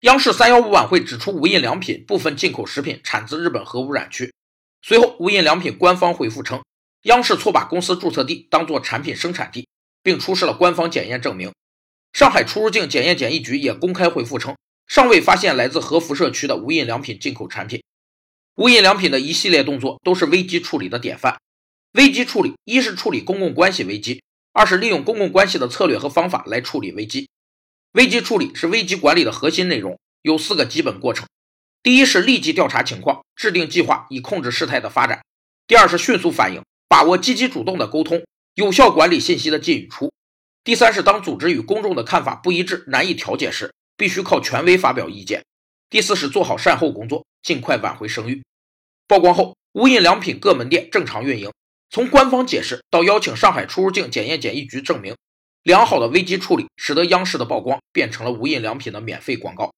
央视三幺五晚会指出，无印良品部分进口食品产自日本核污染区。随后，无印良品官方回复称，央视错把公司注册地当作产品生产地，并出示了官方检验证明。上海出入境检验检疫局也公开回复称，尚未发现来自核辐射区的无印良品进口产品。无印良品的一系列动作都是危机处理的典范。危机处理，一是处理公共关系危机，二是利用公共关系的策略和方法来处理危机。危机处理是危机管理的核心内容，有四个基本过程：第一是立即调查情况，制定计划以控制事态的发展；第二是迅速反应，把握积极主动的沟通，有效管理信息的进与出；第三是当组织与公众的看法不一致、难以调解时，必须靠权威发表意见；第四是做好善后工作，尽快挽回声誉。曝光后，无印良品各门店正常运营，从官方解释到邀请上海出入境检验检疫局证明。良好的危机处理使得央视的曝光变成了无印良品的免费广告。